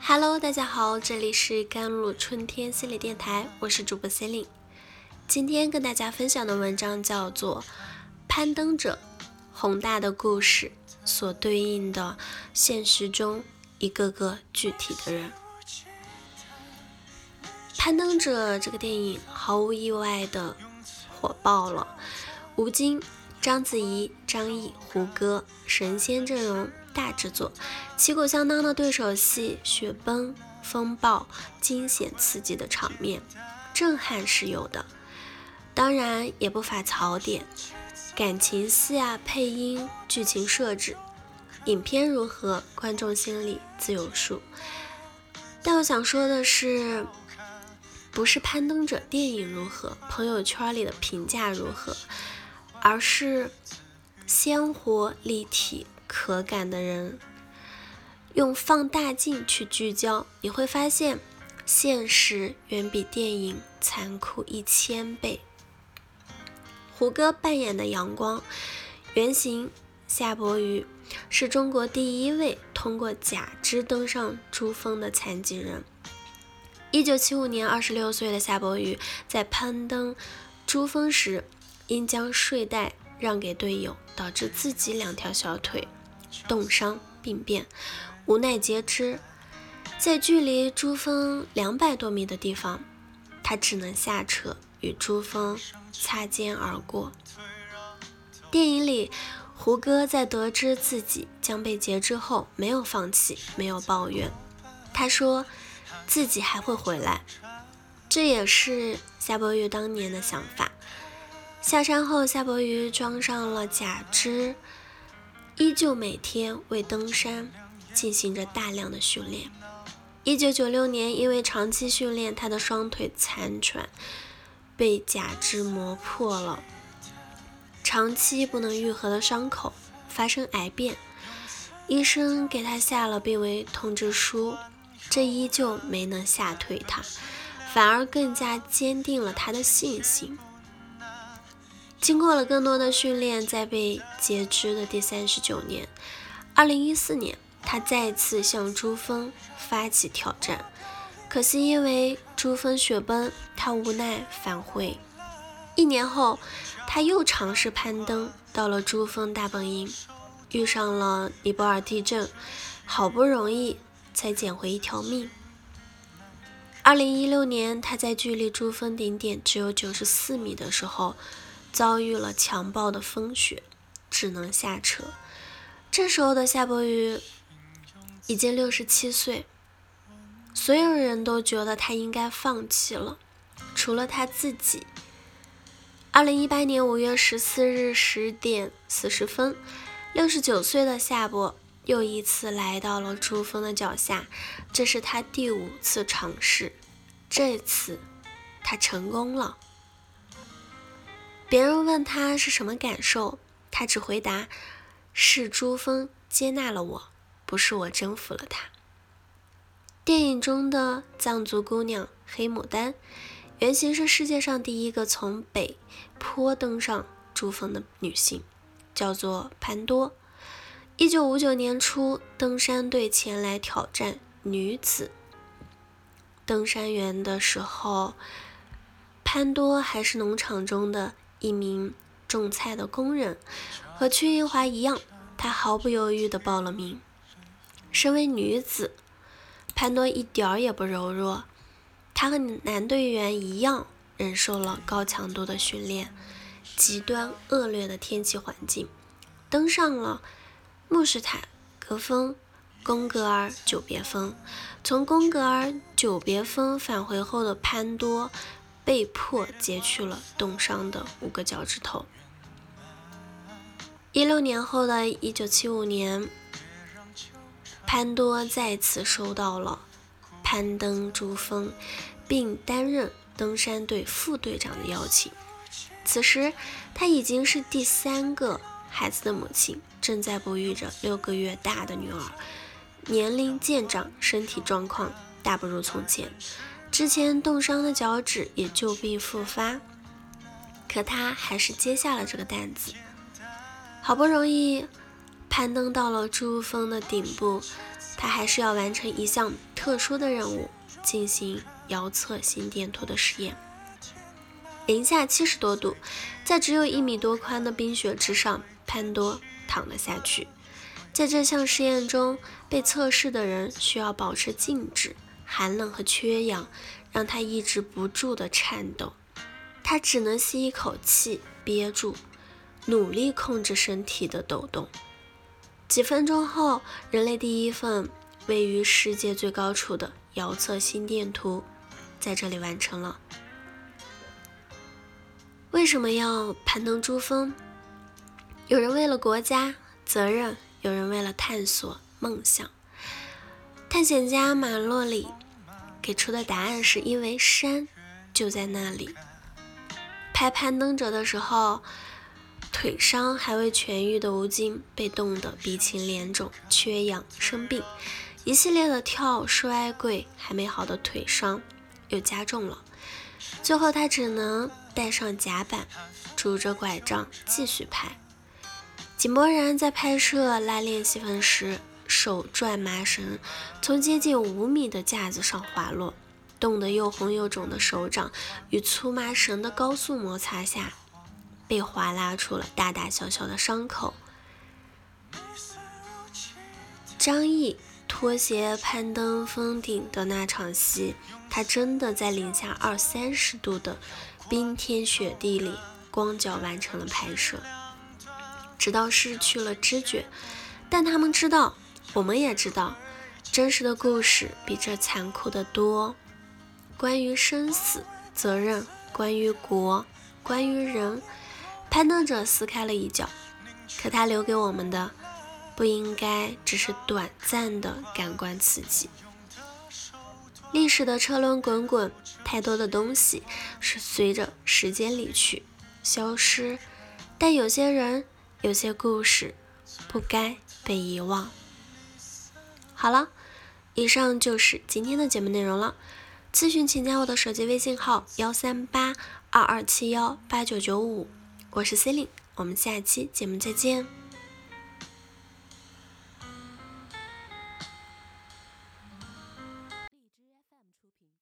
Hello，大家好，这里是甘露春天心理电台，我是主播 c e l i n e 今天跟大家分享的文章叫做《攀登者》，宏大的故事所对应的现实中一个个具体的人。《攀登者》这个电影毫无意外的火爆了，吴京、章子怡、张译、胡歌神仙阵容。大制作，旗鼓相当的对手戏，雪崩、风暴、惊险刺激的场面，震撼是有的，当然也不乏槽点，感情戏啊、配音、剧情设置，影片如何，观众心里自有数。但我想说的是，不是攀登者电影如何，朋友圈里的评价如何，而是鲜活立体。可感的人，用放大镜去聚焦，你会发现现实远比电影残酷一千倍。胡歌扮演的阳光原型夏伯渝，是中国第一位通过假肢登上珠峰的残疾人。一九七五年，二十六岁的夏伯渝在攀登珠峰时，因将睡袋让给队友，导致自己两条小腿。冻伤病变，无奈截肢，在距离珠峰两百多米的地方，他只能下车与珠峰擦肩而过。电影里，胡歌在得知自己将被截肢后，没有放弃，没有抱怨，他说自己还会回来。这也是夏伯渝当年的想法。下山后，夏伯渝装上了假肢。依旧每天为登山进行着大量的训练。一九九六年，因为长期训练，他的双腿残喘，被假肢磨破了，长期不能愈合的伤口发生癌变，医生给他下了病危通知书，这依旧没能吓退他，反而更加坚定了他的信心。经过了更多的训练，在被截肢的第三十九年，二零一四年，他再次向珠峰发起挑战，可惜因为珠峰雪崩，他无奈返回。一年后，他又尝试攀登，到了珠峰大本营，遇上了尼泊尔地震，好不容易才捡回一条命。二零一六年，他在距离珠峰顶点只有九十四米的时候。遭遇了强暴的风雪，只能下车。这时候的夏伯渝已经六十七岁，所有人都觉得他应该放弃了，除了他自己。二零一八年五月十四日十点四十分，六十九岁的夏伯又一次来到了珠峰的脚下，这是他第五次尝试，这次他成功了。别人问他是什么感受，他只回答：“是珠峰接纳了我，不是我征服了他。”电影中的藏族姑娘黑牡丹，原型是世界上第一个从北坡登上珠峰的女性，叫做潘多。一九五九年初，登山队前来挑战女子登山员的时候，潘多还是农场中的。一名种菜的工人，和屈英华一样，她毫不犹豫地报了名。身为女子，潘多一点儿也不柔弱，她和男队员一样，忍受了高强度的训练、极端恶劣的天气环境，登上了穆什塔格峰、贡格尔久别峰。从贡格尔久别峰返回后的潘多。被迫截去了冻伤的五个脚趾头。一六年后的一九七五年，潘多再次收到了攀登珠峰并担任登山队副队长的邀请。此时，他已经是第三个孩子的母亲，正在哺育着六个月大的女儿，年龄渐长，身体状况大不如从前。之前冻伤的脚趾也旧病复发，可他还是接下了这个担子。好不容易攀登到了珠峰的顶部，他还是要完成一项特殊的任务，进行遥测心电图的实验。零下七十多度，在只有一米多宽的冰雪之上，潘多躺了下去。在这项实验中，被测试的人需要保持静止，寒冷和缺氧让他抑制不住的颤抖。他只能吸一口气，憋住，努力控制身体的抖动。几分钟后，人类第一份位于世界最高处的遥测心电图在这里完成了。为什么要攀登珠峰？有人为了国家责任，有人为了探索梦想。探险家马洛里给出的答案是因为山就在那里。拍攀登者的时候，腿伤还未痊愈的吴京被冻得鼻青脸肿、缺氧生病，一系列的跳摔跪还没好的腿伤又加重了，最后他只能。带上甲板，拄着拐杖继续拍。井柏然在拍摄拉链戏份时，手拽麻绳，从接近五米的架子上滑落，冻得又红又肿的手掌与粗麻绳的高速摩擦下，被划拉出了大大小小的伤口。张译拖鞋攀登峰顶的那场戏，他真的在零下二三十度的。冰天雪地里，光脚完成了拍摄，直到失去了知觉。但他们知道，我们也知道，真实的故事比这残酷的多。关于生死、责任，关于国，关于人，攀登者撕开了一角，可他留给我们的，不应该只是短暂的感官刺激。历史的车轮滚滚，太多的东西是随着时间离去、消失，但有些人、有些故事不该被遗忘。好了，以上就是今天的节目内容了。咨询请加我的手机微信号：幺三八二二七幺八九九五，我是 C e l i n e 我们下期节目再见。